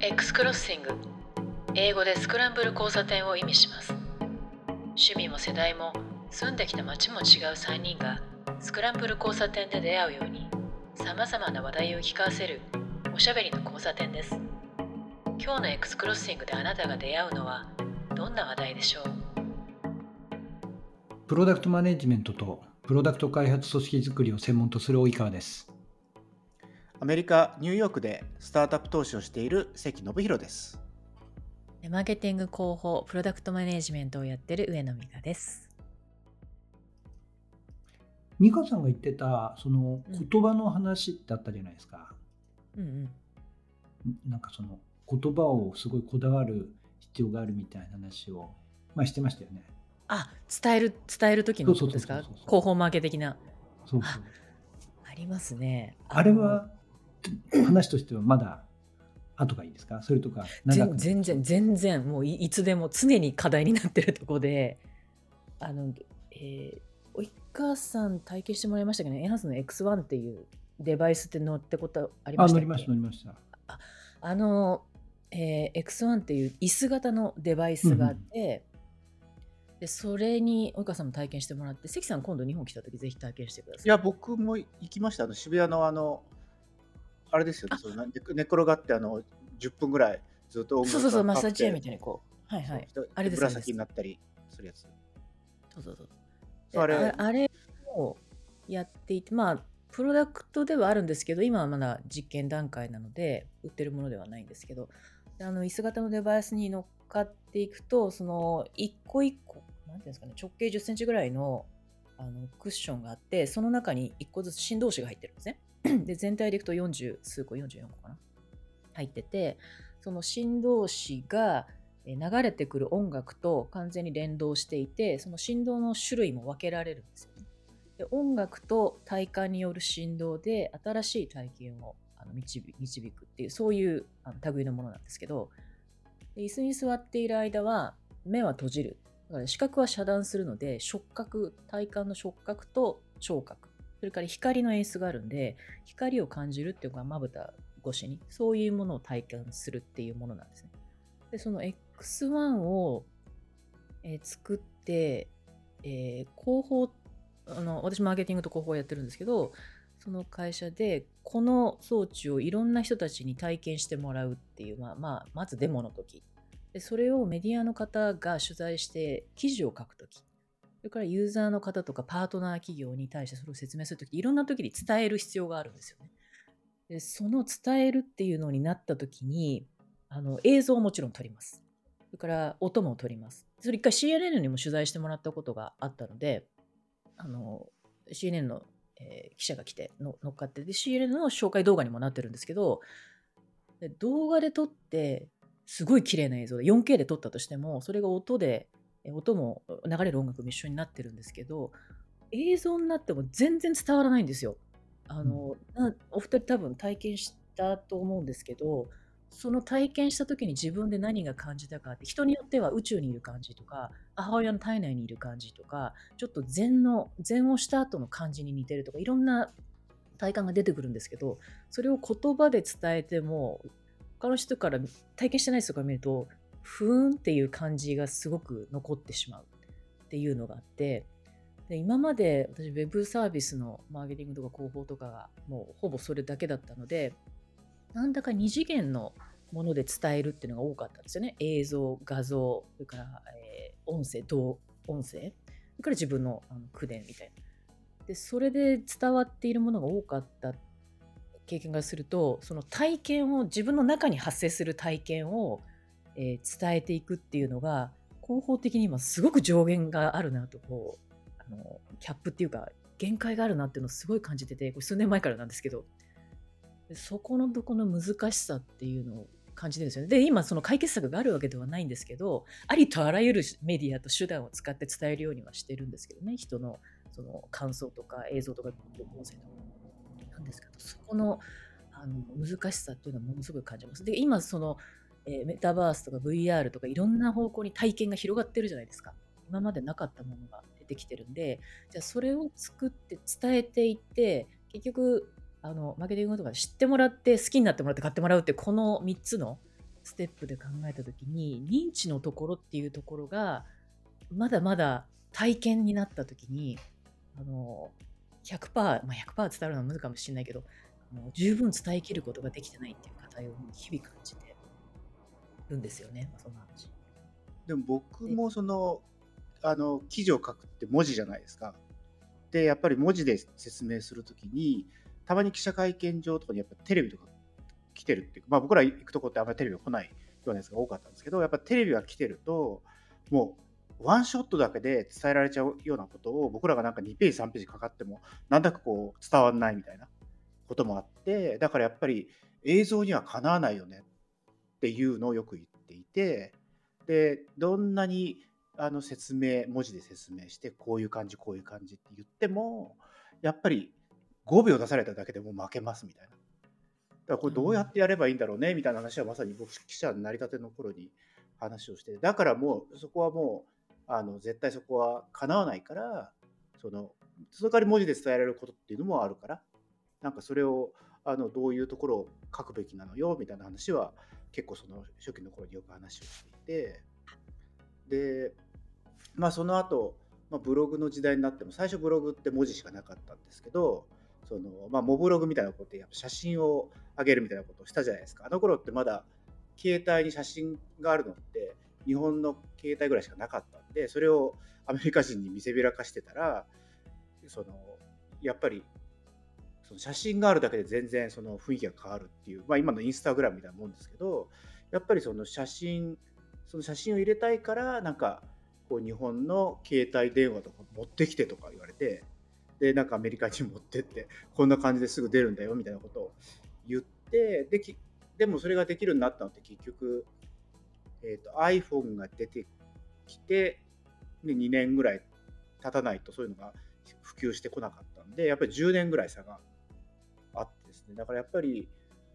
X クロッシング英語でスクランブル交差点を意味します。趣味も世代も住んできた街も違う3人がスクランブル交差点で出会うようにさまざまな話題を聞かせるおしゃべりの交差点です。今日の X クロッシングであなたが出会うのはどんな話題でしょう？プロダクトマネジメントとプロダクト開発組織づくりを専門とする及川です。アメリカ・ニューヨークでスタートアップ投資をしている関信弘です。マーケティング広報プロダクトマネジメントをやってる上野美香です。美香さんが言ってたその言葉の話ってあったじゃないですか。うんうん。なんかその言葉をすごいこだわる必要があるみたいな話を、まあ、してましたよね。あ伝える伝える時のことですか？広報マーケ的な。そうそう。ありますね。あれは話としてはまだ後がいいですか？それとか長く？全全然全然。もういいつでも常に課題になってるとこで。あのえー、及川さん体験してもらいましたけど、ね、エンハンスの X1 っていうデバイスって乗ってことありました乗りました乗りました。あの、えー X1 っていう椅子型のデバイスがあって、でそれに及川さんも体験してもらって関さん今度日本来た時ぜひ体験してください。いや、僕も行きました。あの渋谷のあの、あれですよね、その寝寝転がってあの10分ぐらいずっと音楽そうそうそうマッサージチェアみたいにこう。はいはい。あれです紫になったりするやつ。そうそうそう。あれでああれをやっていてまあプロダクトではあるんですけど今はまだ実験段階なので売ってるものではないんですけどであの椅子型のデバイスに乗っかっていくとその一個一個なんていうんですかね直径1 0センチぐらいのあのクッションがあってその中に1個ずつ振動子が入ってるんですね で全体でいくと40数個44個かな入っててその振動子が流れてくる音楽と完全に連動していてその振動の種類も分けられるんですよね。で音楽と体感による振動で新しい体験をあの導導くっていうそういうあの類のものなんですけどで椅子に座っている間は目は閉じるだから視覚は遮断するので触覚体感の触覚と聴覚それから光の演出があるんで光を感じるっていうのがまぶた越しにそういうものを体感するっていうものなんですね。でその X1 を、えー作って、えー広報あの私マーケティングと広報やってるんですけどその会社でこの装置をいろんな人たちに体験してもらうっていう、まあまあ、まずデモの時でそれをメディアの方が取材して記事を書く時それからユーザーの方とかパートナー企業に対してそれを説明する時いろんな時に伝える必要があるんですよね。でその伝えるっていうのになった時にあの映像をもちろん撮ります。それから音も撮ります。それ一回 CNN にも取材してもらったことがあったので、の CNN の、えー記者が来ての乗っかってで CNN の紹介動画にもなってるんですけど動画で撮ってすごい綺麗な映像で 4K で撮ったとしてもそれが音で音も流れる音楽も一緒になってるんですけど映像になっても全然伝わらないんですよ。あのなお二人多分体験したと思うんですけどその体験した時に自分で何が感じたかって人によっては宇宙にいる感じとか母親の体内にいる感じとかちょっと禅の禅をした後の感じに似てるとかいろんな体感が出てくるんですけどそれを言葉で伝えても他の人から体験してない人から見るとふーんっていう感じがすごく残ってしまうっていうのがあってで今まで私ウェブサービスのマーケティングとか広報とかがもうほぼそれだけだったのでなんだか二次元のもので伝えるっていうのが多かったんですよね。映像、画像、それから、えー音声、同音声、それから自分のあの口伝みたいな。で、それで伝わっているものが多かった経験がすると、その体験を、自分の中に発生する体験を、えー伝えていくっていうのが、広報的に今すごく上限があるなと、こう、あのキャップっていうか、限界があるなっていうのをすごい感じてて、これ数年前からなんですけど、そこのとこの難しさっていうのを感じてるんですよね。で、今その解決策があるわけではないんですけど、ありとあらゆるメディアと手段を使って伝えるようにはしてるんですけどね、人のその感想とか映像とか音声とか。なんですけど、そこのあの難しさっていうのはものすごい感じます。で、今その、えーメタバースとか VR とかいろんな方向に体験が広がってるじゃないですか。今までなかったものが出てきてるんで、じゃあそれを作って伝えていって、結局あのマーケティングとか知ってもらって好きになってもらって買ってもらうってこの3つのステップで考えた時に認知のところっていうところがまだまだ体験になった時にあの100%、まあ、100%伝わるのは無理かもしれないけどあの十分伝えきることができてないっていう課題を日々感じてるんですよね、その話。でも僕もそのあの記事を書くって文字じゃないですか。でやっぱり文字で説明するときにたまに記者会見場とかにやっぱテレビとか来てるっていうまあ僕ら行くとこってあんまりテレビが来ないようなやつが多かったんですけどやっぱテレビが来てるともうワンショットだけで伝えられちゃうようなことを僕らがなんか2ページ3ページかかってもなんだかこう伝わんないみたいなこともあってだからやっぱり映像にはかなわないよねっていうのをよく言っていてでどんなにあの説明文字で説明してこういう感じこういう感じって言ってもやっぱり5秒出されただけでもう負けますみたいな。だからこれどうやってやればいいんだろうねみたいな話はまさに僕記者になりたての頃に話をしてだからもうそこはもうあの絶対そこはかなわないからそのその代わり文字で伝えられることっていうのもあるからなんかそれをあのどういうところを書くべきなのよみたいな話は結構その初期の頃によく話をしていてでまあその後、まあ、ブログの時代になっても最初ブログって文字しかなかったんですけどその、まあ、モブログみたいなことでやっぱ写真を上げるみたいなことをしたじゃないですか。あの頃ってまだ携帯に写真があるのって日本の携帯ぐらいしかなかったんでそれをアメリカ人に見せびらかしてたらそのやっぱりその写真があるだけで全然その雰囲気が変わるっていう、まあ、今のインスタグラムみたいなもんですけどやっぱりその写真その写真を入れたいからなんかこう日本の携帯電話とか持ってきてとか言われてでなんかアメリカに持ってってこんな感じですぐ出るんだよみたいなことを言ってできでもそれができるようになったのって結局、えーと、iPhone が出てきてで2年ぐらい経たないとそういうのが普及してこなかったんでやっぱり10年ぐらい差がね。だからやっぱり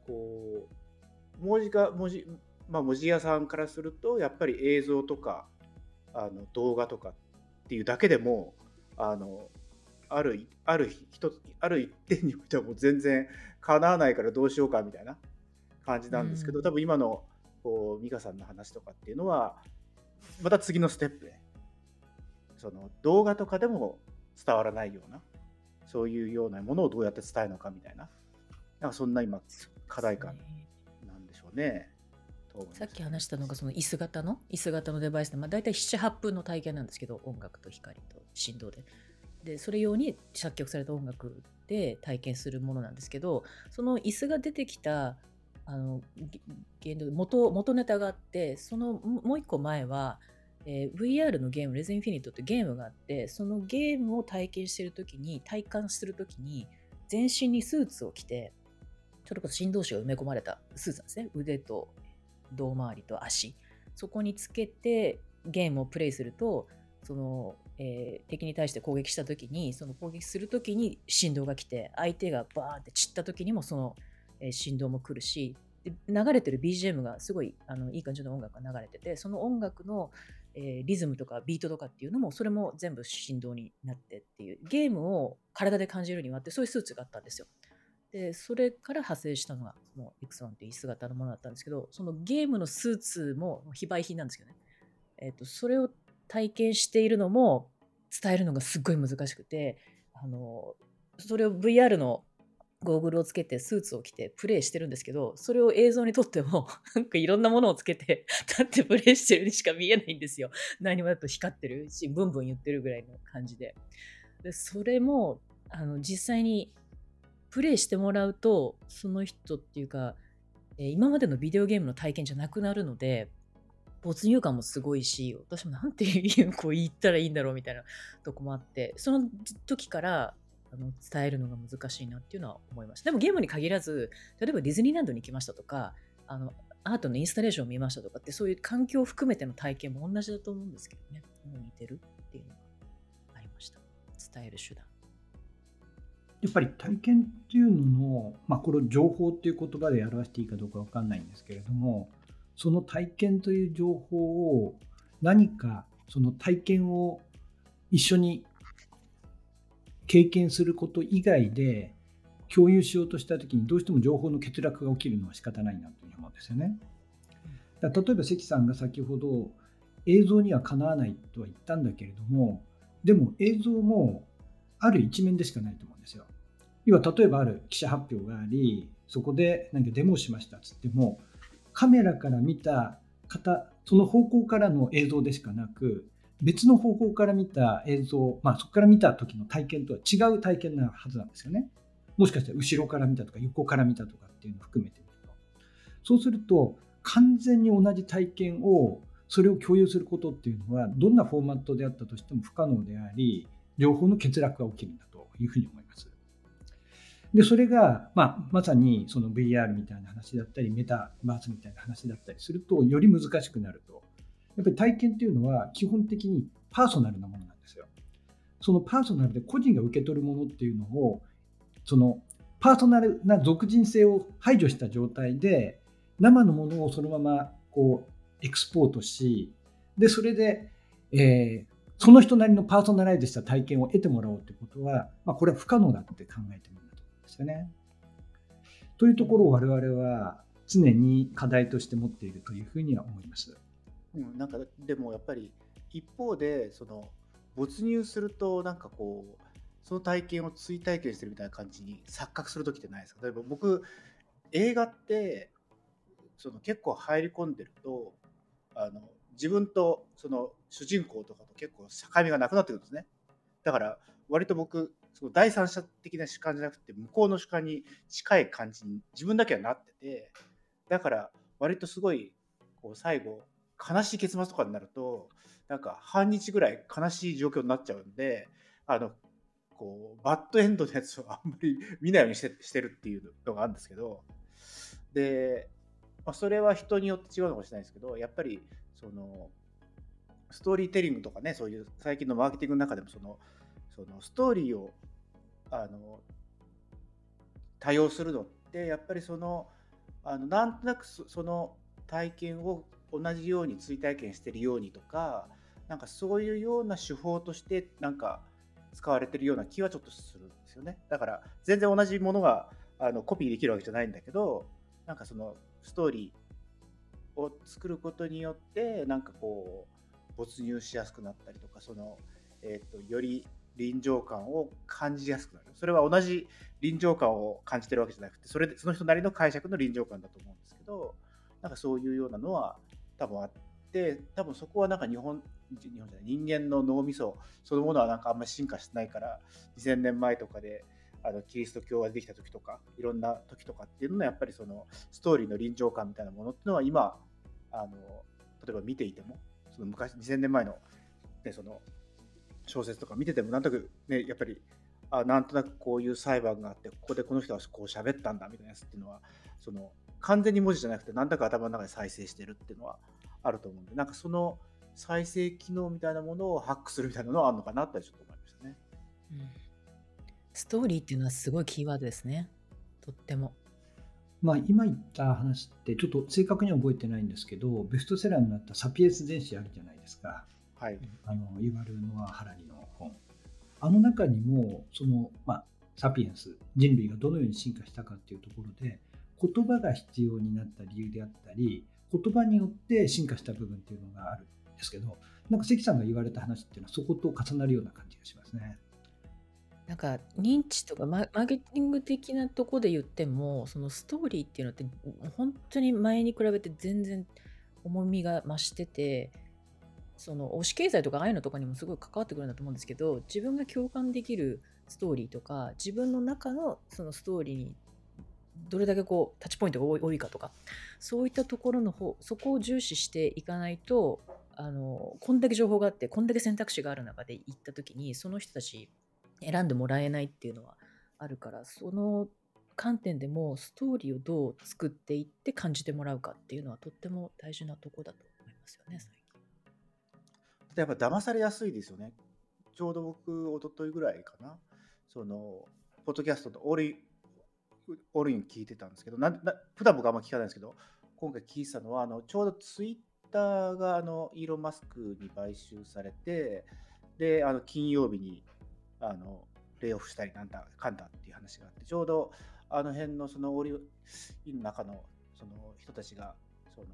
こう文字が文字まあ文字屋さんからするとやっぱり映像とかあの動画とかっていうだけでもあのあるある一ある一点においてはもう全然かなわないからどうしようかみたいな感じなんですけど、うん、多分今のこう美香さんの話とかっていうのはまた次のステップでその動画とかでも伝わらないようなそういうようなものをどうやって伝えるのかみたいななんかそんな今課題感なんでしょうね。さっき話したのがその椅子型の？椅子型のデバイスで、まあ、大体78分の体験なんですけど音楽と光と振動で。でそれ用に作曲された音楽で体験するものなんですけどその椅子が出てきたあの元元元ネタがあってそのもう一個前は、えー、VR のゲーム「レズ・インフィニット」ってゲームがあってそのゲームを体験してる時に体感する時に全身にスーツを着てそれこそ振動子が埋め込まれたスーツなんですね腕と胴回りと足そこにつけてゲームをプレイするとその、えー、敵に対して攻撃した時にその攻撃する時に振動が来て相手がバーって散った時にもその、えー、振動も来るしで流れてる BGM がすごいあのいい感じの音楽が流れててその音楽の、えー、リズムとかビートとかっていうのもそれも全部振動になってっていうゲームを体で感じるにはってそういうスーツがあったんですよ。でそれから派生したのがその X1 っていう椅子型のものだったんですけどそのゲームのスーツも非売品なんですけどね、えーと、それを体験しているのも伝えるのがすっごい難しくてあのそれを VR のゴーグルをつけてスーツを着てプレイしてるんですけどそれを映像に撮っても なんかいろんなものをつけて立ってプレイしてるにしか見えないんですよ。何もだと光ってるしブンブン言ってるぐらいの感じで。でそれもあの実際にプレイしてもらうとその人っていうか、えー、今までのビデオゲームの体験じゃなくなるので没入感もすごいし私もなんていう こう言ったらいいんだろうみたいなとこもあってその時からあの伝えるのが難しいなっていうのは思いましたでもゲームに限らず例えばディズニーランドに行きましたとかあのアートのインスタレーションを見ましたとかってそういう環境を含めての体験も同じだと思うんですけどね。もう似てるっていうのがありました。伝える手段。やっぱり体験っていうのの、まあ、これを情報っていう言葉で表していいかどうか分かんないんですけれどもその体験という情報を何かその体験を一緒に経験すること以外で共有しようとした時にどうしても情報の欠落が起きるのは仕方ないなというふうに思うんですよね。だ例えば関さんが先ほど映像にはかなわないとは言ったんだけれどもでも映像もある一面でしかないと思うんですよ。要は例えばある記者発表がありそこで何かデモをしましたっつってもカメラから見た方その方向からの映像でしかなく別の方向から見た映像、まあ、そこから見た時の体験とは違う体験なはずなんですよね。もしかしたら後ろから見たとか横から見たとかっていうのを含めてみると。そうすると完全に同じ体験をそれを共有することっていうのはどんなフォーマットであったとしても不可能であり両方の欠落が起きるんだというふうに思います。でそれが、まあ、まさにその VR みたいな話だったりメタバースみたいな話だったりするとより難しくなるとやっぱり体験っていうのは基本的にパーソナルなものなんですよ。そのパーソナルで個人が受け取るものっていうのをそのパーソナルな属人性を排除した状態で生のものをそのままこうエクスポートしでそれで、えー、その人なりのパーソナライズした体験を得てもらおうってことは、まあ、これは不可能だって考えてみるんだと思うんですよね。というところを我々は常に課題として持っているというふうには思います。うん、なんかでもやっぱり一方でその没入するとなんかこうその体験を追体験してるみたいな感じに錯覚する時ってないですか？例えば僕映画ってその結構入り込んでるとあの自分とその主人公とかと結構境目がなくなってくるんですねだから割と僕その第三者的な主観じゃなくて向こうの主観に近い感じに自分だけはなっててだから割とすごいこう最後悲しい結末とかになるとなんか半日ぐらい悲しい状況になっちゃうんであのこうバッドエンドのやつをあんまり 見ないようにしてしてるっていうのがあるんですけどで、まあ、それは人によって違うのかもしれないですけどやっぱりそのストーリーテリングとかねそういう最近のマーケティングの中でもそのそのストーリーをあの多用するのってやっぱりそのあのなんとなくその体験を同じように追体験してるようにとかなんかそういうような手法としてなんか使われてるような気はちょっとするんですよね。だから全然同じものがあのコピーできるわけじゃないんだけどなんかそのストーリーを作ることによってなんかこう没入しやすくなったりとかその、えーと、より臨場感を感じやすくなる。それは同じ臨場感を感じてるわけじゃなくてそれでその人なりの解釈の臨場感だと思うんですけどなんかそういうようなのは多分あって多分そこはなんか日本日本じゃない人間の脳みそそのものはなんかあんまり進化してないから2000年前とかであのキリスト教ができた時とかいろんな時とかっていうのはやっぱりそのストーリーの臨場感みたいなものっていうのは今あの例えば見ていてもその昔2000年前の,、ね、その小説とか見ててもなんとなくねやっぱりあなんとなくこういう裁判があってここでこの人はこう喋ったんだみたいなやつっていうのはその完全に文字じゃなくて何だか頭の中で再生してるっていうのはあると思うんでなんかその再生機能みたいなものをハックするみたいなのはあるのかなってちょっと思いましたね。うん、ストーリーっていうのはすごいキーワードですね。とっても。まあ、今言った話ってちょっと正確には覚えてないんですけどベストセラーになった「サピエンス全史」あるじゃないですか、はい、あのユバル・ノア・ハラリの本あの中にもその、まあ、サピエンス人類がどのように進化したかっていうところで言葉が必要になった理由であったり言葉によって進化した部分っていうのがあるんですけどなんか関さんが言われた話っていうのはそこと重なるような感じがしますね。なんか認知とかマーケティング的なとこで言ってもそのストーリーっていうのって本当に前に比べて全然重みが増しててその推し経済とかああいうのとかにもすごい関わってくるんだと思うんですけど自分が共感できるストーリーとか自分の中のそのストーリーにどれだけこうタッチポイントが多いかとかそういったところの方そこを重視していかないとあのこんだけ情報があってこんだけ選択肢がある中で行った時にその人たち選んでもらえないっていうのはあるからその観点でもストーリーをどう作っていって感じてもらうかっていうのはとっても大事なとこだと思いますよねやっぱ騙されやすいですよね。ちょうど僕、おとといぐらいかな、その、ポッドキャストのオールオールイン聞いてたんですけど、なな普段僕あんま聞かないんですけど、今回聞いてたのは、あのちょうどツイッターがあのイーロン・マスクに買収されて、で、あの金曜日にあのレイオフしたりなんだかんだっていう話があって、ちょうどあの辺のそのオールインの中のその人たちが、その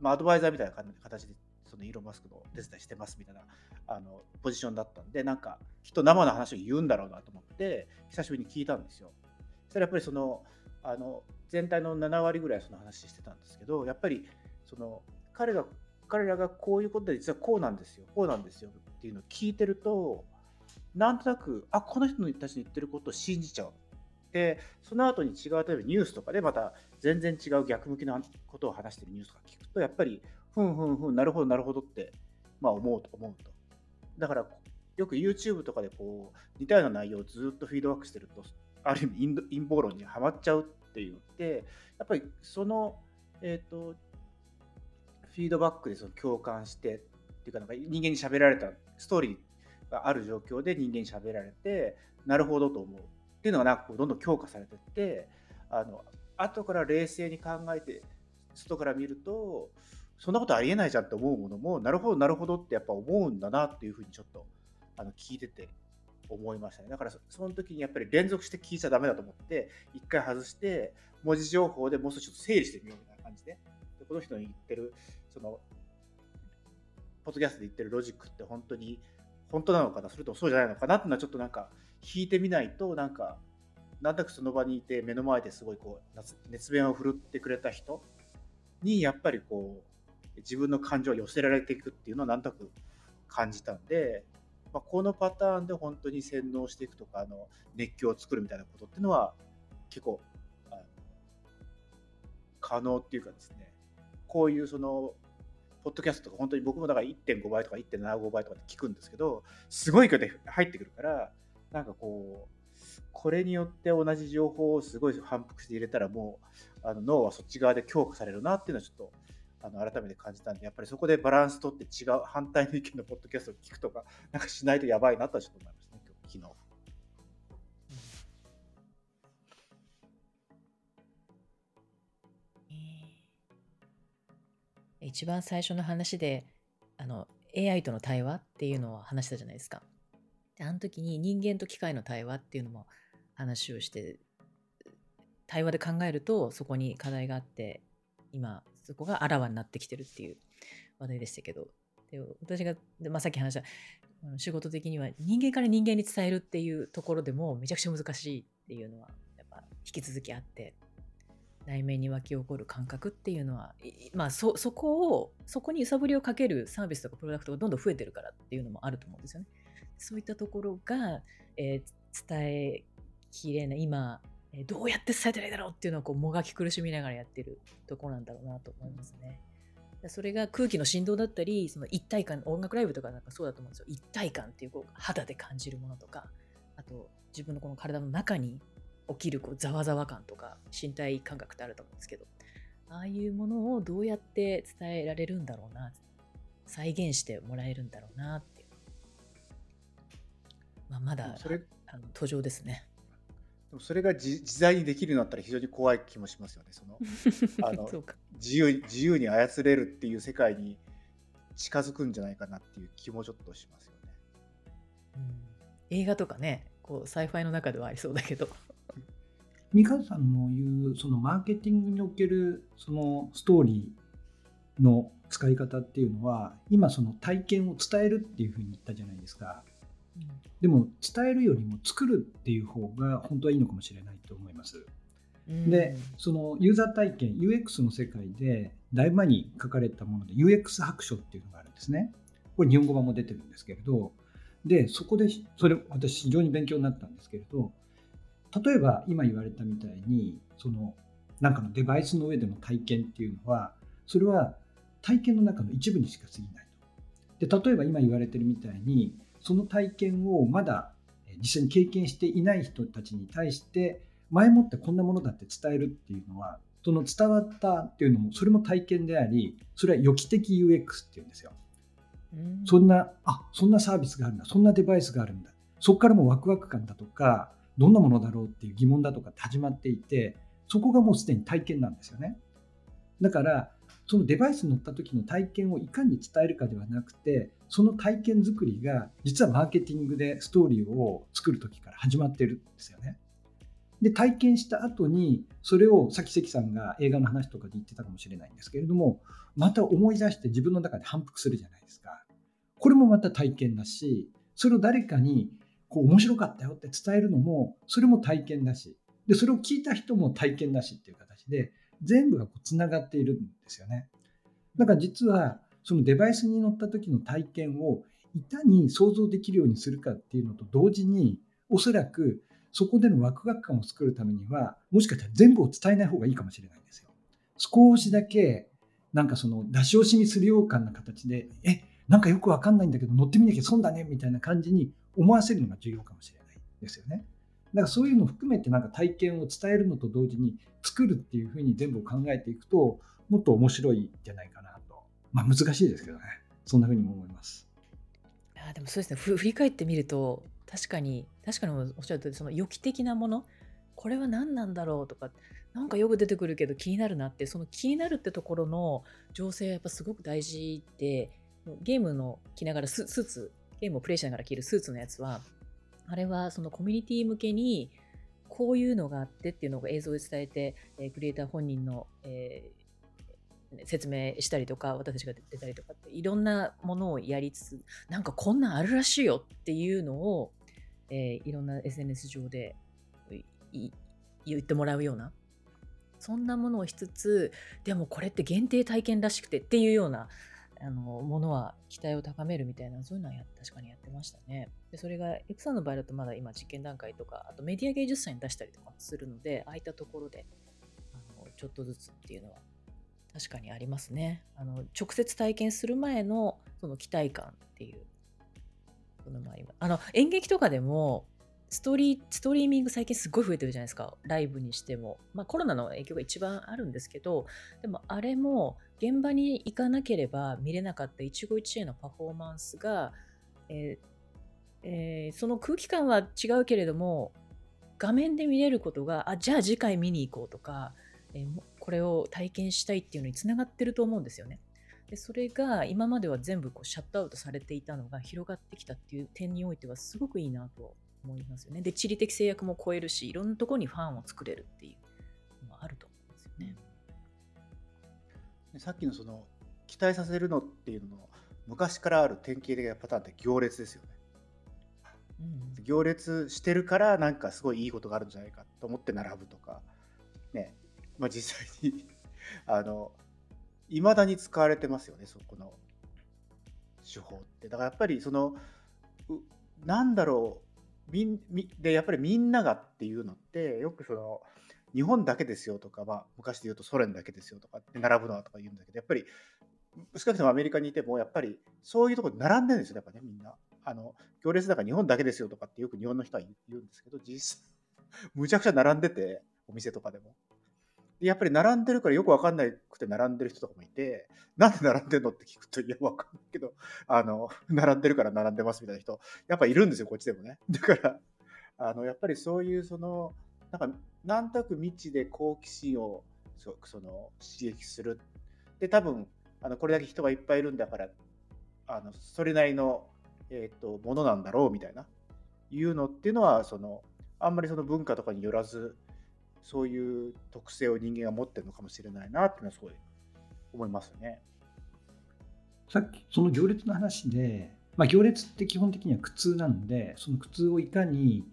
まあ、アドバイザーみたいな形でそのイーロン・マスクの手伝いしてますみたいなあのポジションだったんでなんかきっと生の話を言うんだろうなと思って久しぶりに聞いたんですよ。そしたらやっぱりそのあの全体の7割ぐらいその話してたんですけどやっぱりその彼が彼らがこういうことで実はこうなんですよ。こうなんですよ。っていうのを聞いてるとなんとなくあこの人たちの言ってることを信じちゃう。でその後に違う例えばニュースとかでまた全然違う逆向きのことを話してるニュースとか聞くとやっぱりふんふんふんなるほどなるほどって、まあ、思うと思うと。だからよく YouTube とかでこう似たような内容をずっとフィードバックしてるとある意味陰謀論にはまっちゃうっていうのってやっぱりその、えーと、フィードバックでその共感してっていうかなんか人間に喋られたストーリーがある状況で人間に喋られてなるほどと思う。っていうのがなんかこうどんどん強化されてってあの後から冷静に考えて外から見るとそんなことありえないじゃんって思うものもなるほどなるほどってやっぱ思うんだなっていうふうにちょっとあの聞いてて思いましたね。だからその時にやっぱり連続して聞いちゃダメだと思って一回外して文字情報でもう少し整理してみようみたいな感じででこの人の言ってるそのポッドキャストで言ってるロジックって本当に本当なのかな？それともそうじゃないのかなっていうのはちょっとなんか引いてみないとなんかなんとなくその場にいて目の前ですごいこう熱弁を振るってくれた人にやっぱりこう自分の感情を寄せられていくっていうのはなんとなく感じたんで、まあ、このパターンで本当に洗脳していくとかあの熱狂を作るみたいなことっていうのは結構可能っていうかですねこういうそのポッドキャストとか本当に僕もだから1.5倍とか1.75倍とかで聞くんですけどすごい勢いで入ってくるからなんかこうこれによって同じ情報をすごい反復して入れたらもうあの脳はそっち側で強化されるなっていうのはちょっとあの改めて感じたんでやっぱりそこでバランス取って違う反対の意見のポッドキャストを聞くとかなんかしないとやばいなとはちょっと思いましたね昨日。一番最初の話であの AI との対話っていうのを話したじゃないですか。であの時に人間と機械の対話っていうのも話をして対話で考えるとそこに課題があって今そこがあらわになってきてるっていう話題でしたけどで私が、まあ、さっき話した仕事的には人間から人間に伝えるっていうところでもめちゃくちゃ難しいっていうのはやっぱ引き続きあって内面に湧き起こる感覚っていうのは、まあそ、そこをそこに揺さぶりをかけるサービスとかプロダクトがどんどん増えてるからっていうのもあると思うんですよね。そういったところが、えー、伝えきれない今どうやって伝えたらいいだろうっていうのをこうもがき苦しみながらやってるところなんだろうなと思いますね。それが空気の振動だったりその一体感音楽ライブとかなんかそうだと思うんですよ。一体感っていうこう肌で感じるものとかあと自分のこの体の中に起きるこうざわざわ感とか身体感覚ってあると思うんですけどああいうものをどうやって伝えられるんだろうな再現してもらえるんだろうなっていう、まあ、まだそれあの途上ですねでもそれが自在にできるようになったら非常に怖い気もしますよね。その あの自由自由に操れるっていう世界に近づくんじゃないかなっていう気もちょっとしますよね。うん、映画とかねこう sci-fi の中ではありそうだけど。三上さんの言うそのマーケティングにおけるそのストーリーの使い方っていうのは今その体験を伝えるっていうふうに言ったじゃないですか、うん、でも伝えるよりも作るっていう方が本当はいいのかもしれないと思います、うん、でそのユーザー体験 UX の世界でだいぶ前に書かれたもので UX 白書っていうのがあるんですね。これ日本語版も出てるんですけれどでそこでそれ私非常に勉強になったんですけれど例えば今言われたみたいにそのなんかのデバイスの上での体験っていうのはそれは体験の中の一部にしか過ぎないで例えば今言われてるみたいにその体験をまだ実際に経験していない人たちに対して前もってこんなものだって伝えるっていうのはその伝わったっていうのもそれも体験でありそれは予期的 UX っていうんですよ。そんなあそんなサービスがあるんだそんなデバイスがあるんだそこからもワクワク感だとかどんなものだろうっていう疑問だとかって始まっていて、そこがもうすでに体験なんですよね。だから、そのデバイスに乗った時の体験をいかに伝えるかではなくて、その体験作りが実はマーケティングでストーリーを作る時から始まってるんですよね。で体験した後にそれをさっき関さんが映画の話とかで言ってたかもしれないんですけれどもまた思い出して自分の中で反復するじゃないですかこれもまた体験だしそれを誰かにこう面白かったよって伝えるのもそれも体験だしでそれを聞いた人も体験だしっていう形で全部がこうつながっているんですよねだから実はそのデバイスに乗った時の体験をいかに想像できるようにするかっていうのと同時におそらくそこでのワクワク感を作るためにはもしかしたら全部を伝えない方がいいかもしれないんですよ。少しだけなんかその出し惜しみするようかな形でえなんかよくわかんないんだけど乗ってみなきゃ損だねみたいな感じに思わせるのが重要かもしれないですよね。だからそういうのを含めてなんか体験を伝えるのと同時に作るっていうふうに全部を考えていくともっと面白いんじゃないかな。まあ難しいですけどね。そんなふうにも思います。あでもそうですね振り返ってみると確かに確かにおっしゃるとりその予期的なものこれは何なんだろうとかなんかよく出てくるけど気になるなってその気になるってところの情勢はやっぱすごく大事でゲームの着ながらスーツゲームをプレイしながら着るスーツのやつはあれはそのコミュニティ向けにこういうのがあってっていうのを映像で伝えて、えー、クリエイター本人の、えー、説明したりとか私たちが出たりとかっていろんなものをやりつつなんかこんなんあるらしいよっていうのをえー、いろんな SNS 上で言ってもらうようなそんなものをしつつでもこれって限定体験らしくてっていうようなあのものは期待を高めるみたいなそういうのは確かにやってましたね。でそれがエクサの場合だとまだ今実験段階とかあとメディア芸術祭に出したりとかするのでああいったところであのちょっとずつっていうのは確かにありますね。あの直接体験する前のその期待感っていう。の前あの演劇とかでもストリストリーミング最近すごい増えてるじゃないですか。ライブにしても、まあ、コロナの影響が一番あるんですけどでもあれも現場に行かなければ見れなかった一期一会のパフォーマンスが、えーえー、その空気感は違うけれども画面で見れることがあじゃあ次回見に行こうとか、えー、これを体験したいっていうのにつながってると思うんですよね。でそれが今までは全部こうシャットアウトされていたのが広がってきたっていう点においてはすごくいいなと思いますよね。で地理的制約も超えるしいろんなところにファンを作れるっていうのもあると思うんですよね。さっきのその期待させるのっていうのの昔からある典型的なパターンって行列ですよね。うん、行列してるからなんかすごいいいことがあるんじゃないかと思って並ぶとかねまあ実際にあのいまだに使われてますよねそこの手法って。だからやっぱりそのなんだろうみんでやっぱりみんながっていうのってよくその日本だけですよとか、まあ、昔で言うとソ連だけですよとかって並ぶのはとか言うんだけどやっぱり少なくともアメリカにいてもやっぱりそういうところに並んでるんですよやっぱねみんな。あの行列だから日本だけですよとかってよく日本の人は言うんですけど実際 むちゃくちゃ並んでてお店とかでも。やっぱり並んでるからよくわかんなくて並んでる人とかもいて、なんで並んでんのって聞くと、いや、わかんないけど、あの、並んでるから並んでますみたいな人、やっぱいるんですよ、こっちでもね。だから、あの、やっぱりそういう、その、なんか、なんとなく未知で好奇心をそその刺激する。で、多分、あのこれだけ人がいっぱいいるんだから、あのそれなりの、えーと、ものなんだろうみたいな、いうのっていうのは、その、あんまりその文化とかによらず、そういう特性を人間が持ってるのかもしれないなってのはすごい思いますね。さっきその行列の話で、まあ、行列って基本的には苦痛なのでその苦痛をいかに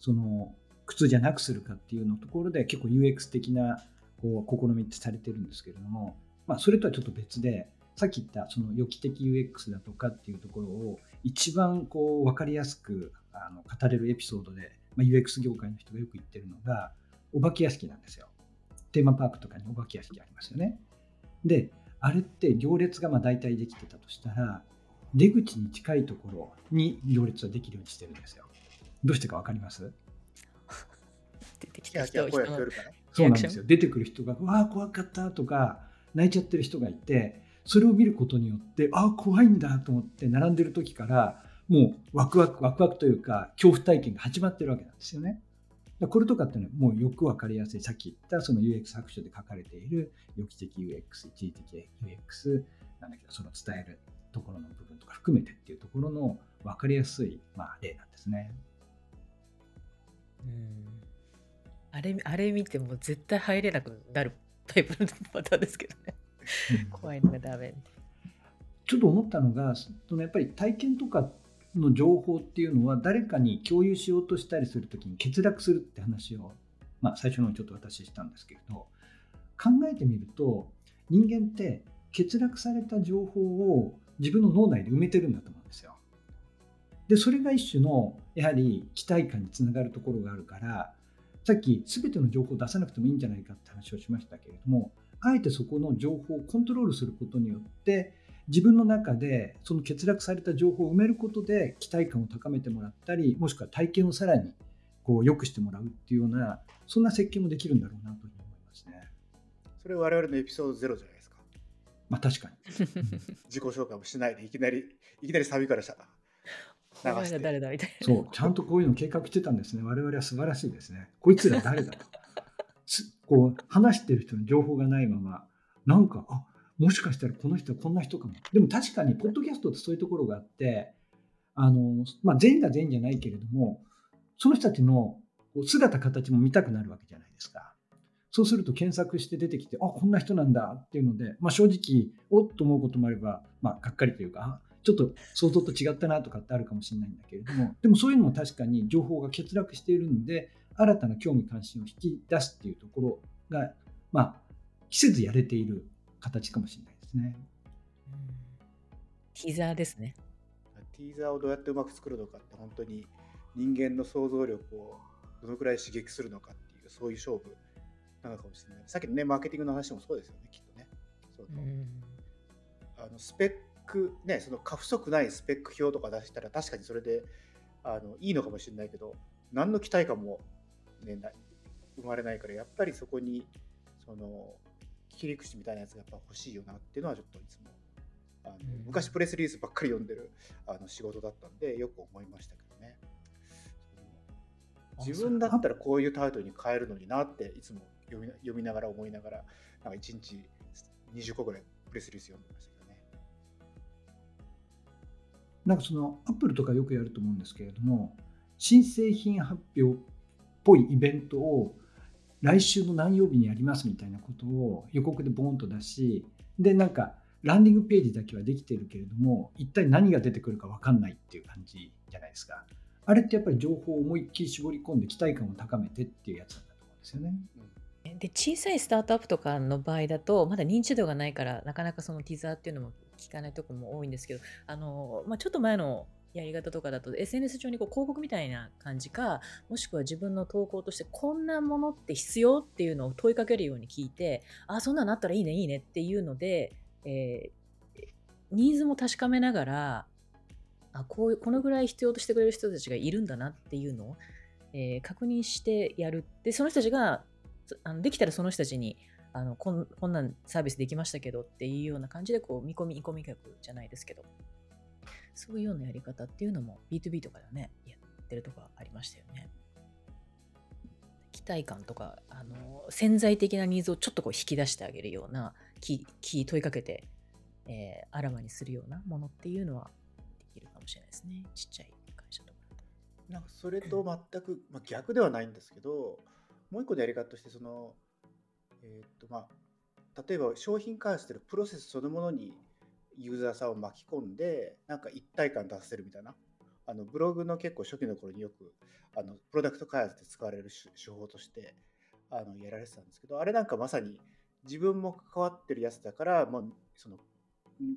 その苦痛じゃなくするかっていうのところで結構 UX 的なこう試みってされてるんですけれども、まあ、それとはちょっと別でさっき言ったその予期的 UX だとかっていうところを一番こう分かりやすくあの語れるエピソードで、まあ、UX 業界の人がよく言ってるのがお化け屋敷なんですよ。テーマパークとかにお化け屋敷ありますよね。で、あれって行列がまあ大体できてたとしたら、出口に近いところに行列はできるようにしてるんですよ。どうしてか分かります？出てきた人そうなんですよ。出てくる人が、わあ、怖かったとか、泣いちゃってる人がいて、それを見ることによって、ああ、怖いんだと思って並んでる時から、もうワクワク、ワクワクというか、恐怖体験が始まってるわけなんですよね。これとかっていうのはもうよくわかりやすい、さっき言ったその UX 白書で書かれている予期的 UX、一時的 UX、なんだけど、その伝えるところの部分とか含めてっていうところのわかりやすい、まあ、例なんですね。うんあれあれ見てもう絶対入れなくなるタイプのパターンですけどね。うん怖いのがダメ。ちょっと思ったのがそのやっぱり体験とかの情報っていうのは誰かに共有しようとしたりするときに欠落するって話を、まあ、最初のちょっと私したんですけれど考えてみると人間って欠落された情報を自分の脳内で埋めてるんだと思うんですよ。でそれが一種のやはり期待感につながるところがあるからさっき全ての情報を出さなくてもいいんじゃないかって話をしましたけれどもあえてそこの情報をコントロールすることによって自分の中でその欠落された情報を埋めることで期待感を高めてもらったりもしくは体験をさらにこう良くしてもらうっていうようなそんな設計もできるんだろうなというふうに思いますね。それ我々のエピソードゼロじゃないですか。まあ確かに。自己紹介もしないでいきなりいきなりサビからした お前ら誰だみたいな。そう、ちゃんとこういうの計画してたんですね。我々は素晴らしいですね。こいつら誰だと。すこう話してる人の情報がないまま、なんか、あもしかしたらこの人はこんな人かも。でも確かに、ポッドキャストってそういうところがあって、あのまあ、全員が全員じゃないけれども、その人たちの姿、形も見たくなるわけじゃないですか。そうすると検索して出てきて、あこんな人なんだっていうので、まあ、正直、おっと思うこともあれば、まあ、がっかりというか、ちょっと想像と違ったなとかってあるかもしれないんだけれども、でもそういうのも確かに情報が欠落しているんで、新たな興味関心を引き出すっていうところが、まあ、季節やれている形かもしれないですね。ティザーですね。ティーザーをどうやってうまく作るのかって本当に人間の想像力をどのくらい刺激するのかっていうそういう勝負なのかもしれない。さっきのねマーケティングの話もそうですよねきっとね。そううんあのスペックねその過不足ないスペック表とか出したら確かにそれであのいいのかもしれないけど何の期待感も、ね、ない生まれないからやっぱりそこにその切り口みたいなやつがやっぱ欲しいよなっていうのはちょっといつもあの、うん昔プレスリリースばっかり読んでるあの仕事だったんでよく思いましたけどね。あ自分だったらこういうタイトルに変えるのになっていつも読み読みながら思いながらなんか1日20個ぐらいプレスリリース読んでましたけどね。なんかそのアップルとかよくやると思うんですけれども、新製品発表っぽいイベントを来週の何曜日にやりますみたいなことを予告でボーンと出し、で、なんかランディングページだけはできてるけれども、一体何が出てくるか分かんないっていう感じじゃないですか。あれってやっぱり情報を思いっきり絞り込んで期待感を高めてっていうやつなんだと思うんですよね。で小さいスタートアップとかの場合だとまだ認知度がないからなかなかそのティザーっていうのも聞かないとこも多いんですけどあの、まあ、ちょっと前のやり方とかだと SNS 上にこう広告みたいな感じかもしくは自分の投稿としてこんなものって必要っていうのを問いかけるように聞いてあそんなのあったらいいねいいねっていうので、えーニーズも確かめながらあこういうこのぐらい必要としてくれる人たちがいるんだなっていうのを、えー確認してやる。でその人たちがあのできたらその人たちにあのこんこんなんサービスできましたけどっていうような感じでこう見込み、見込み客じゃないですけど、そういうようなやり方っていうのも B2B とかではね、やってるとこありましたよね。期待感とか、あの潜在的なニーズをちょっとこう引き出してあげるような、キキー問いかけて、えーあらわにするようなものっていうのはできるかもしれないですね。ちっちゃい会社とか。なんかそれと全く、まあ、逆ではないんですけどもう一個のやり方としてその、えーっとまあ、例えば商品開発してるプロセスそのものにユーザーさんを巻き込んでなんか一体感出せるみたいな。あのブログの結構初期の頃によくあのプロダクト開発で使われる手法としてあのやられてたんですけどあれなんかまさに自分も関わってるやつだからもうその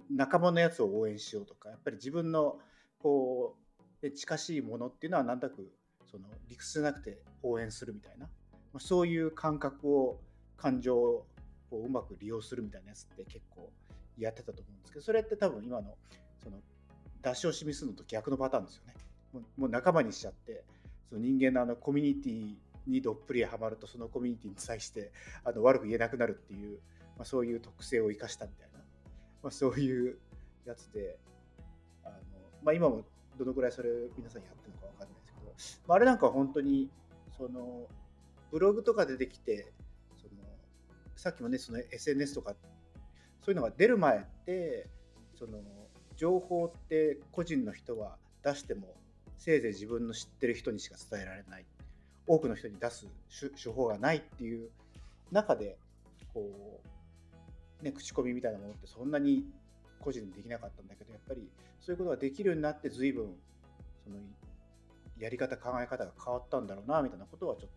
仲間のやつを応援しようとかやっぱり自分のこう近しいものっていうのはなんとなくその理屈じゃなくて応援するみたいな。まあそういう感覚を感情をうまく利用するみたいなやつって結構やってたと思うんですけどそれって多分今のその出し惜しみするのと逆のパターンですよね。もうもう仲間にしちゃってその人間のあのコミュニティにどっぷりはまるとそのコミュニティに対してあの悪く言えなくなるっていう、まあ、そういう特性を生かしたみたいな、まあ、そういうやつであの、まあ、今もどのくらいそれ皆さんやってるのかわかんないですけど、まあ、あれなんかは本当にそのブログとかでできてそのさっきもねその SNS とかそういうのが出る前ってその情報って個人の人は出してもせいぜい自分の知ってる人にしか伝えられない。多くの人に出す手法がないっていう中でこう、ね、口コミみたいなものってそんなに個人でできなかったんだけどやっぱりそういうことができるようになって随分そのやり方考え方が変わったんだろうなみたいなことはちょっ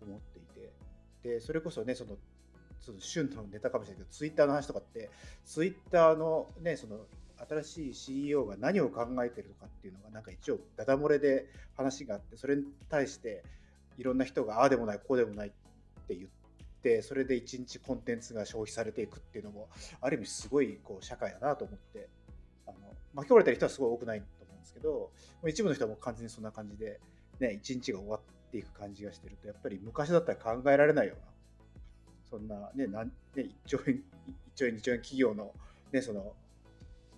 と思っていて。でそれこそねそのその旬のネタかもしれないけどツイッターの話とかってツイッターのねその新しい CEO が何を考えてるのかっていうのがなんか一応ダダ漏れで話があってそれに対していろんな人がああでもないこうでもないって言ってそれで一日コンテンツが消費されていくっていうのもある意味すごいこう社会だなと思ってあの巻き込まれてる人はすごい多くないと思うんですけど一部の人はもう完全にそんな感じで、ね、一日が終わっていく感じがしてるとやっぱり昔だったら考えられないようなそんなね、なんね1兆円、1兆円、2兆円企業の、ね、その、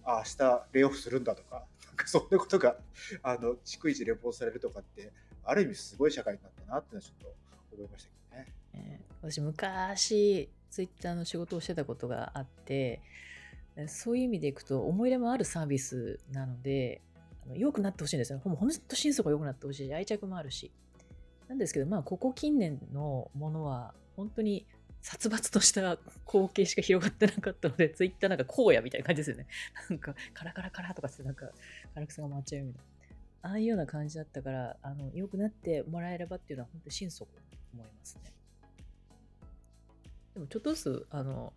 あ、明日レイオフするんだとか、なんかそんなことが、あの、逐一レポートされるとかって、ある意味すごい社会になったなってのはちょっと思いましたけどね。えー私昔ツイッターの仕事をしてたことがあってそういう意味でいくと思い入れもあるサービスなのであの良くなってほしいんですよ。もう本当心底良くなってほしいし愛着もあるし。なんですけどまあここ近年のものは本当に殺伐とした光景しか広がってなかったので、ツイッターなんか荒野みたいな感じですよね。なんか、カラカラカラとかして、なんか、唐草が回っちゃうみたいな。ああいうような感じだったから、あの、良くなってもらえればっていうのは、本当に心底思いますね。でも、ちょっとずつ、あの、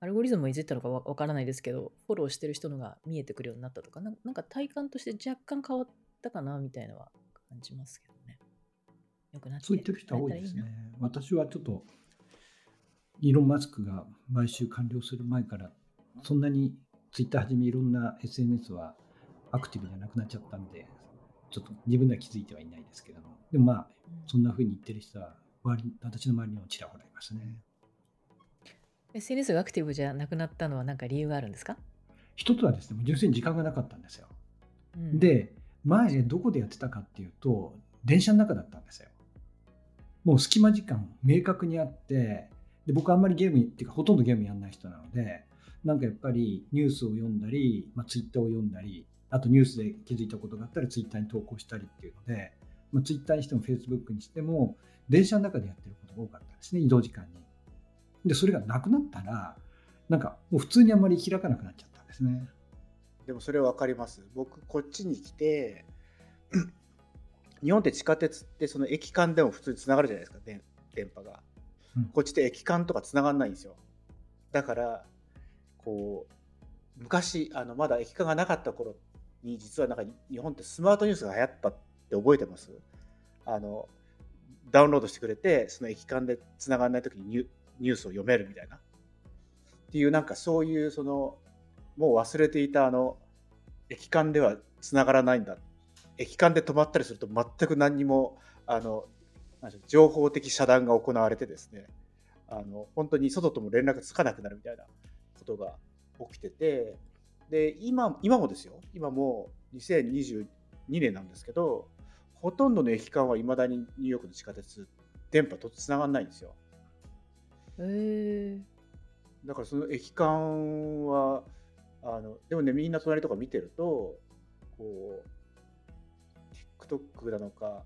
アルゴリズムをいじったのかわからないですけど、フォローしてる人のが見えてくるようになったとか、なんか体感として若干変わったかなみたいなのは感じますけどね。よくなってそう言ってる人は多いですね。私はちょっとイーロン・マスクが買収完了する前からそんなにツイッターはじめいろんな SNS はアクティブじゃなくなっちゃったんでちょっと自分では気づいてはいないですけども。でもまあそんなふうに言ってる人は私の周りにもちらほらいますね。SNS がアクティブじゃなくなったのは何か理由があるんですか？一つはですね純粋に時間がなかったんですよ、うん、で前どこでやってたかっていうと電車の中だったんですよ。もう隙間時間明確にあってで僕あんまりゲームっていうかほとんどゲームやんない人なのでなんかやっぱりニュースを読んだり、まあ、ツイッターを読んだりあとニュースで気づいたことがあったらツイッターに投稿したりっていうので、まあ、ツイッターにしてもフェイスブックにしても電車の中でやってることが多かったですね移動時間に。でそれがなくなったらなんかもう普通にあんまり開かなくなっちゃったんですね。でもそれは分かります。僕こっちに来て日本って地下鉄ってその駅間でも普通につながるじゃないですか電波が。こっちで駅間とかつながんないんですよ。だから、こう、昔、あのまだ駅間がなかった頃に、実はなんか日本ってスマートニュースが流行ったって覚えてます？あの、ダウンロードしてくれて、その駅間でつながらない時にニュニュースを読めるみたいな。っていう、なんかそういう、その、もう忘れていた、あの、駅間ではつながらないんだ。駅間で止まったりすると全く何にもあの情報的遮断が行われてですねあの本当に外とも連絡つかなくなるみたいなことが起きててで今今もですよ今も2022年なんですけどほとんどの駅間はいまだにニューヨークの地下鉄電波とつながんないんですよ。へだからその駅間はあのでもねみんな隣とか見てるとこう TikTok なのか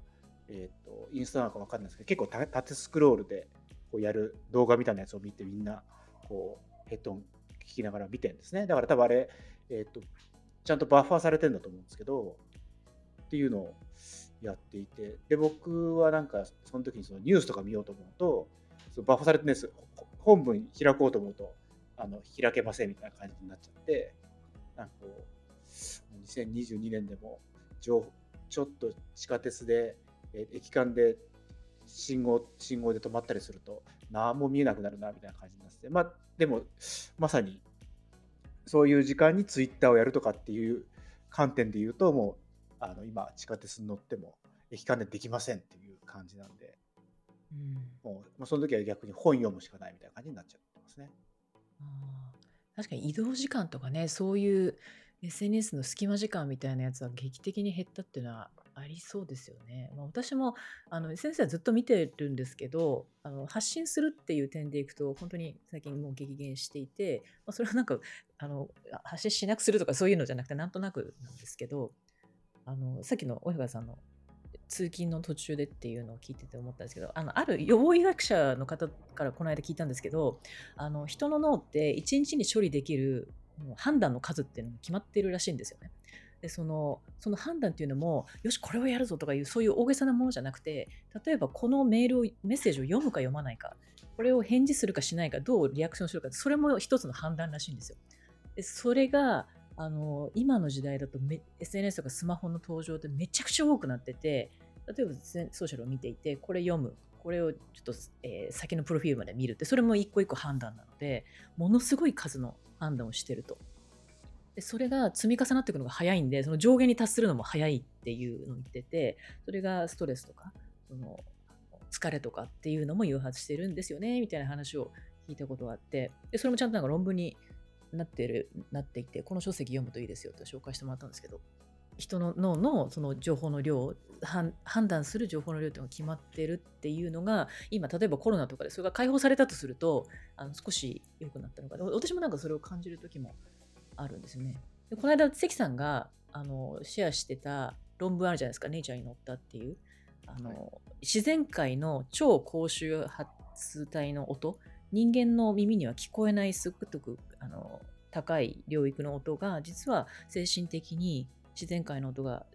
えっ、ー、と、インスタなのか分かんないですけど、結構縦スクロールでこうやる動画みたいなやつを見て、みんなこうヘッドン聞きながら見てるんですね。だから多分あれ、えっ、ー、と、ちゃんとバッファーされてるんだと思うんですけど、っていうのをやっていて、で、僕はなんか、その時にそのニュースとか見ようと思うと、そのバッファーされてるんです。本文開こうと思うと、あの開けませんみたいな感じになっちゃって、なんかこう、2022年でも情報、ちょっと地下鉄で駅間で信号信号で止まったりすると何も見えなくなるなみたいな感じになってまあでもまさにそういう時間にツイッターをやるとかっていう観点で言うともうあの今地下鉄に乗っても駅間でできませんっていう感じなんで、うん、もう、まあ、その時は逆に本読むしかないみたいな感じになっちゃってますね。あ確かに移動時間とかねそういう SNS の隙間時間みたいなやつは劇的に減ったっていうのはありそうですよね。まあ、私もあの先生はずっと見てるんですけどあの発信するっていう点でいくと本当に最近もう激減していて、まあ、それはなんかあの発信しなくするとかそういうのじゃなくてなんとなくなんですけどあのさっきの大川さんの通勤の途中でっていうのを聞いてて思ったんですけどあのある予防医学者の方からこの間聞いたんですけどあの人の脳って1日に処理できる判断の数っていうのが決まってるらしいんですよね。でそのその判断っていうのもよしこれをやるぞとかいうそういう大げさなものじゃなくて例えばこのメールをメッセージを読むか読まないかこれを返事するかしないかどうリアクションするかそれも一つの判断らしいんですよ。でそれがあの今の時代だと SNS とかスマホの登場ってめちゃくちゃ多くなってて例えばソーシャルを見ていてこれ読むこれをちょっと、えー、先のプロフィールまで見るってそれも一個一個判断なのでものすごい数の判断をしてるとでそれが積み重なっていくのが早いんでその上限に達するのも早いっていうのを言っててそれがストレスとかその疲れとかっていうのも誘発してるんですよねみたいな話を聞いたことがあってでそれもちゃんとなんか論文になってるなっていてこの書籍読むといいですよと紹介してもらったんですけど人の脳のその情報の量判断する情報の量っていうのが決まってるっていうのが今例えばコロナとかでそれが解放されたとするとあの少し良くなったのか私もなんかそれを感じる時もあるんですよね。でこの間関さんがあのシェアしてた論文あるじゃないですか「ネイチャーに載ったっていう。あの、はい、自然界の超高周波帯の音。人間の耳には聞こえないすごくあの高い領域の音が実は精神的に自然界の音が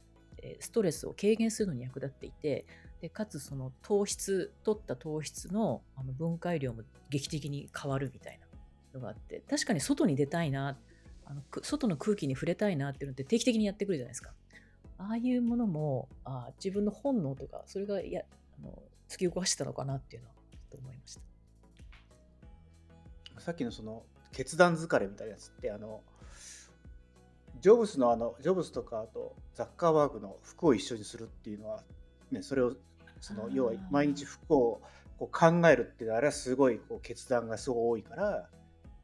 ストレスを軽減するのに役立っていてでかつその糖質取った糖質のあの分解量も劇的に変わるみたいなのがあって確かに外に出たいなあの外の空気に触れたいなっていうのって定期的にやってくるじゃないですか。ああいうものもあ自分の本能とかそれがやあの突き動かしてたのかなっていうのはちょっと思いました。さっきのその決断疲れみたいなやつってあのジョブスのあのジョブスとかあとザッカーバーグの服を一緒にするっていうのは、ね、それをその要は毎日服をこう考えるっていうのはあれはすごいこう決断がすごい多いから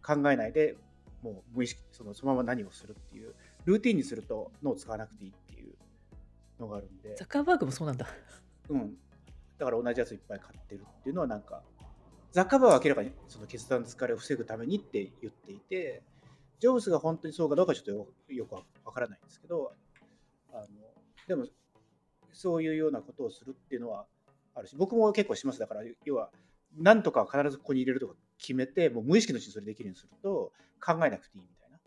考えないでもう無意識そのそのまま何をするっていうルーティンにすると脳を使わなくていいっていうのがあるんで。ザッカーバーグもそうなんだ。うん。だから同じやついっぱい買ってるっていうのはなんかザッカーバーは明らかにその決断疲れを防ぐためにって言っていて、ジョブズが本当にそうかどうかちょっとよくわからないんですけど、あのでもそういうようなことをするっていうのはあるし、僕も結構します。だから、要は、なんとか必ずここに入れるとか決めて、もう無意識のうちにそれできるようにすると、考えなくていいみたいな。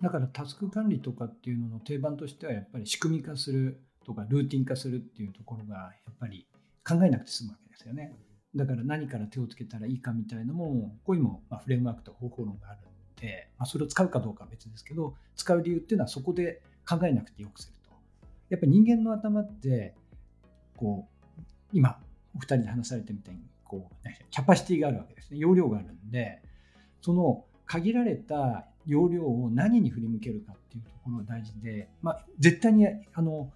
だからタスク管理とかっていうのの定番としては、やっぱり仕組み化するとか、ルーティン化するっていうところが、やっぱり考えなくて済むわけですよね。だから何から手をつけたらいいかみたいなのもここにもまフレームワークと方法論があるので、まあ、それを使うかどうかは別ですけど使う理由っていうのはそこで考えなくてよくするとやっぱり人間の頭ってこう今お二人で話されてみたいにこうキャパシティがあるわけですね容量があるんでその限られた容量を何に振り向けるかっていうところが大事で、まあ、絶対にあの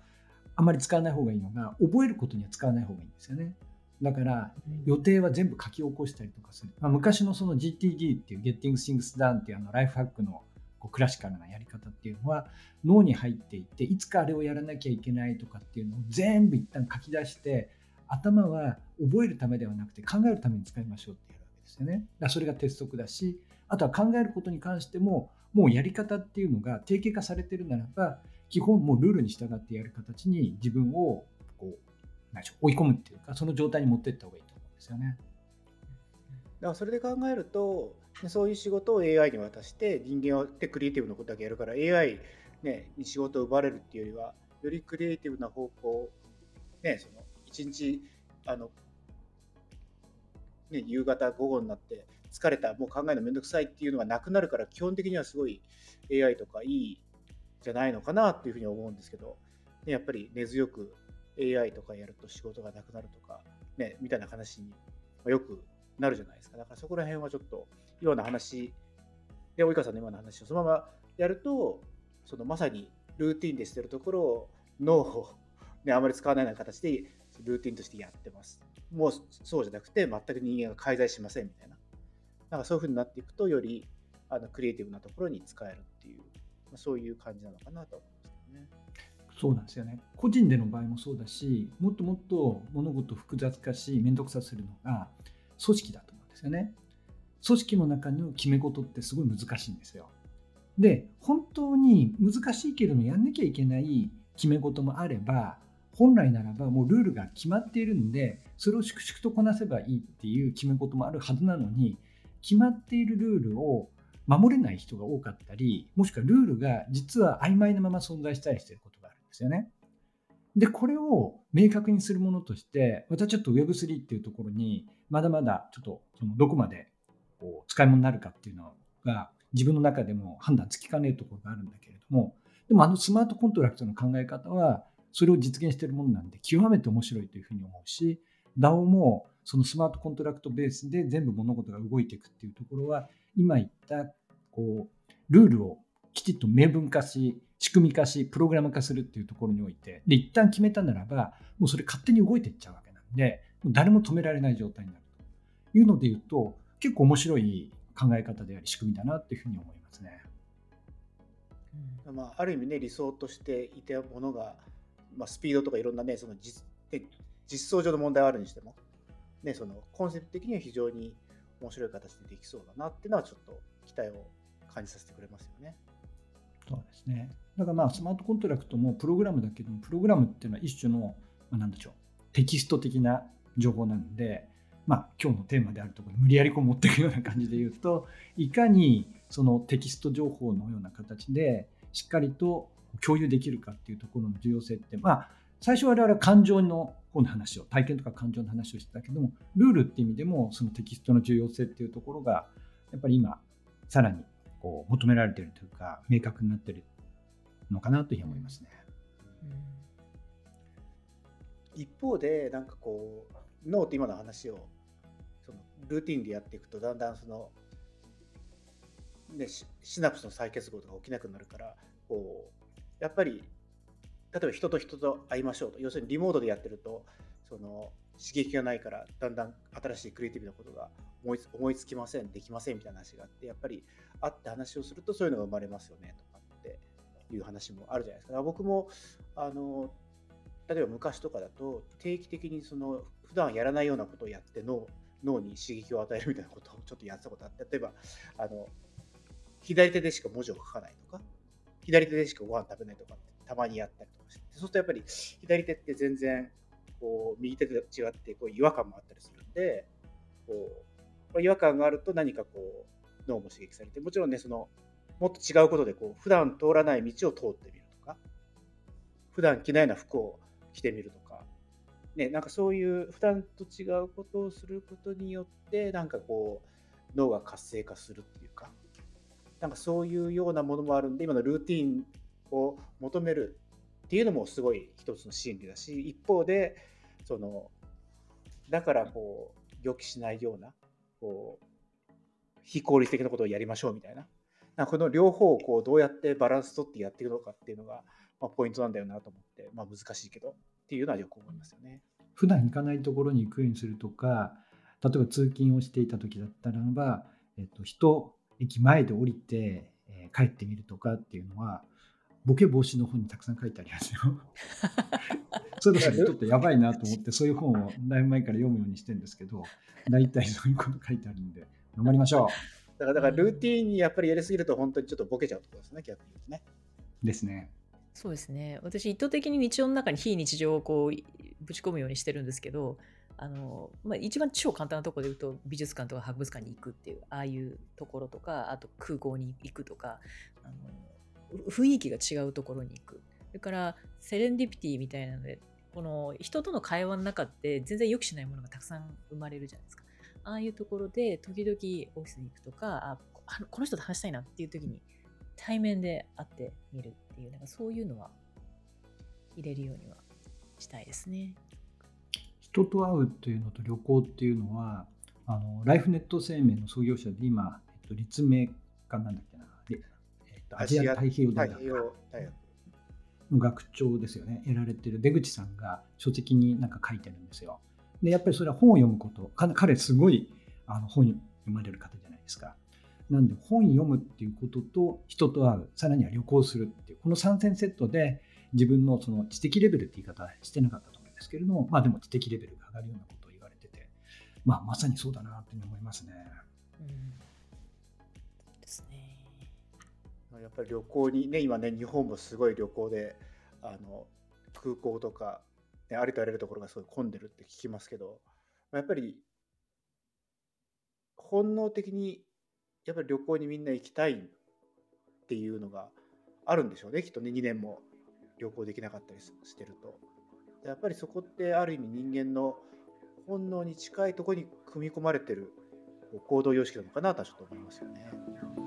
あまり使わない方がいいのが覚えることには使わない方がいいんですよね。だから予定は全部書き起こしたりとかする、まあ、昔のその GTD っていう Getting Things Done っていうあのライフハックのこうクラシカルなやり方っていうのは脳に入っていっていつかあれをやらなきゃいけないとかっていうのを全部一旦書き出して頭は覚えるためではなくて考えるために使いましょうってやるわけですよね。だそれが鉄則だしあとは考えることに関してももうやり方っていうのが定型化されてるならば基本もうルールに従ってやる形に自分をこう追い込むっていうかその状態に持っていった方がいいと思うんですよね。だからそれで考えるとそういう仕事を AI に渡して人間はってクリエイティブなことだけやるから AI、ね、に仕事を奪われるっていうよりはよりクリエイティブな方向、ね、その1日あの、ね、夕方午後になって疲れたもう考えるのめんどくさいっていうのがなくなるから基本的にはすごい AI とかいいじゃないのかなっていうふうに思うんですけど、ね、やっぱり根強く AI とかやると仕事がなくなるとか、ね、みたいな話によくなるじゃないですか。だからそこら辺はちょっと、ような話、で、及川さんの今の話をそのままやると、そのまさにルーティンでしてるところを脳を、ね、あまり使わないような形でルーティンとしてやってます。もうそうじゃなくて、全く人間が介在しませんみたいな。なんかそういうふうになっていくと、よりあのクリエイティブなところに使えるっていう、まあ、そういう感じなのかなと思いますけどね。そうなんですよね個人での場合もそうだしもっともっと物事を複雑化し面倒くさするのが組織だと思うんですよね組織の中の決め事ってすごい難しいんですよで本当に難しいけれどもやんなきゃいけない決め事もあれば本来ならばもうルールが決まっているんでそれを粛々とこなせばいいっていう決め事もあるはずなのに決まっているルールを守れない人が多かったりもしくはルールが実は曖昧なまま存在したりしていることがあるんですよね。でこれを明確にするものとして私はちょっと Web3 っていうところにまだまだちょっとそのどこまでこう使い物になるかっていうのが自分の中でも判断つきかねるところがあるんだけれどもでもあのスマートコントラクトの考え方はそれを実現しているものなんで極めて面白いというふうに思うし DAO もそのスマートコントラクトベースで全部物事が動いていくっていうところは今言ったこうルールをきちっと明文化し仕組み化しプログラム化するっていうところにおいてで一旦決めたならばもうそれ勝手に動いていっちゃうわけなんで誰も止められない状態になるというので言うと結構面白い考え方であり仕組みだなっていうふうに思いますね。まあ、ある意味ね理想としていたものが、まあ、スピードとかいろんなねその実実装上の問題はあるにしても、ね、そのコンセプト的には非常に面白い形でできそうだなっていうのはちょっと期待を感じさせてくれますよね。そうですね。だからまあスマートコントラクトもプログラムだけどもプログラムっていうのは一種の、まあ、なんでしょうテキスト的な情報なので、まあ、今日のテーマであるところ無理やりこう持っていくような感じで言うといかにそのテキスト情報のような形でしっかりと共有できるかっていうところの重要性ってまあ最初我々は感情の方の話を体験とか感情の話をしてたけどもルールっていう意味でもそのテキストの重要性っていうところがやっぱり今さらにこう求められてるというか明確になってるのかなというふうに思いますね。一方でなんかこう脳って今の話をそのルーティンでやっていくとだんだんその、ね、シナプスの再結合とか起きなくなるからこうやっぱり例えば人と人と会いましょうと要するにリモートでやってるとその刺激がないからだんだん新しいクリエイティブなことが思い思いつきませんできませんみたいな話があってやっぱり会って話をするとそういうのが生まれますよねとかっていう話もあるじゃないですか。僕もあの例えば昔とかだと定期的にその普段やらないようなことをやって脳脳に刺激を与えるみたいなことをちょっとやってたことあって例えばあの左手でしか文字を書かないとか左手でしかご飯食べないとかってたまにやったりとかしてそうするとやっぱり左手って全然こう右手と違ってこう違和感もあったりするんでこう違和感があると何かこう脳も刺激されてもちろんねそのもっと違うことでこう普段通らない道を通ってみるとか普段着ないような服を着てみるとか、ね、なんかそういう普段と違うことをすることによってなんかこう脳が活性化するっていうかなんかそういうようなものもあるんで今のルーティンを求めるっていうのもすごい一つの心理だし一方でそのだからこう予期しないようなこう非効率的なことをやりましょうみたいななこの両方をこうどうやってバランス取ってやっていくのかっていうのが、まあ、ポイントなんだよなと思って、まあ、難しいけどっていうのはよく思いますよね。普段行かないところに行くようにするとか例えば通勤をしていた時だったらば、えっと、人駅前で降りて、えー、帰ってみるとかっていうのはボケ防止の本にたくさん書いてありますよ。そろそろちょっとやばいなと思ってそういう本をだいぶ前から読むようにしてるんですけど大体そういうこと書いてあるんで頑張りましょう。だからだからルーティンにやっぱりやりすぎると本当にちょっとボケちゃうところですね逆に言うとね。ですね。そうですね私意図的に日常の中に非日常をこうぶち込むようにしてるんですけどあの、まあ、一番超簡単なところで言うと美術館とか博物館に行くっていうああいうところとかあと空港に行くとかあの雰囲気が違うところに行くそれからセレンディピティみたいなのでこの人との会話の中って全然予期しないものがたくさん生まれるじゃないですかああいうところで時々オフィスに行くとかあこの人と話したいなっていう時に対面で会ってみるっていうなんかそういうのは入れるようにはしたいですね。人と会うというのと旅行っていうのはあのライフネット生命の創業者で今、えっと、立命館なんだっけな、えっと、アジア太平洋大学の学長ですよね。やられてる。出口さんが書籍になんか書いてるんですよ。でやっぱりそれは本を読むこと。彼すごいあの本読まれる方じゃないですか。なんで本読むっていうことと人と会う。さらには旅行するっていう。この3点セットで自分のその知的レベルって言い方してなかったとですけれども、まあでも知的レベルが上がるようなことを言われてて、まあまさにそうだなって思いますね。うん、ですね。やっぱり旅行にね、今ね、日本もすごい旅行で、あの空港とかね、ありとあらゆるところがすごい混んでるって聞きますけど、まあやっぱり本能的にやっぱり旅行にみんな行きたいっていうのがあるんでしょうねきっとね2年も旅行できなかったりしてるとやっぱりそこってある意味人間の本能に近いところに組み込まれてる行動様式なのかなとはちょっと思いますよね。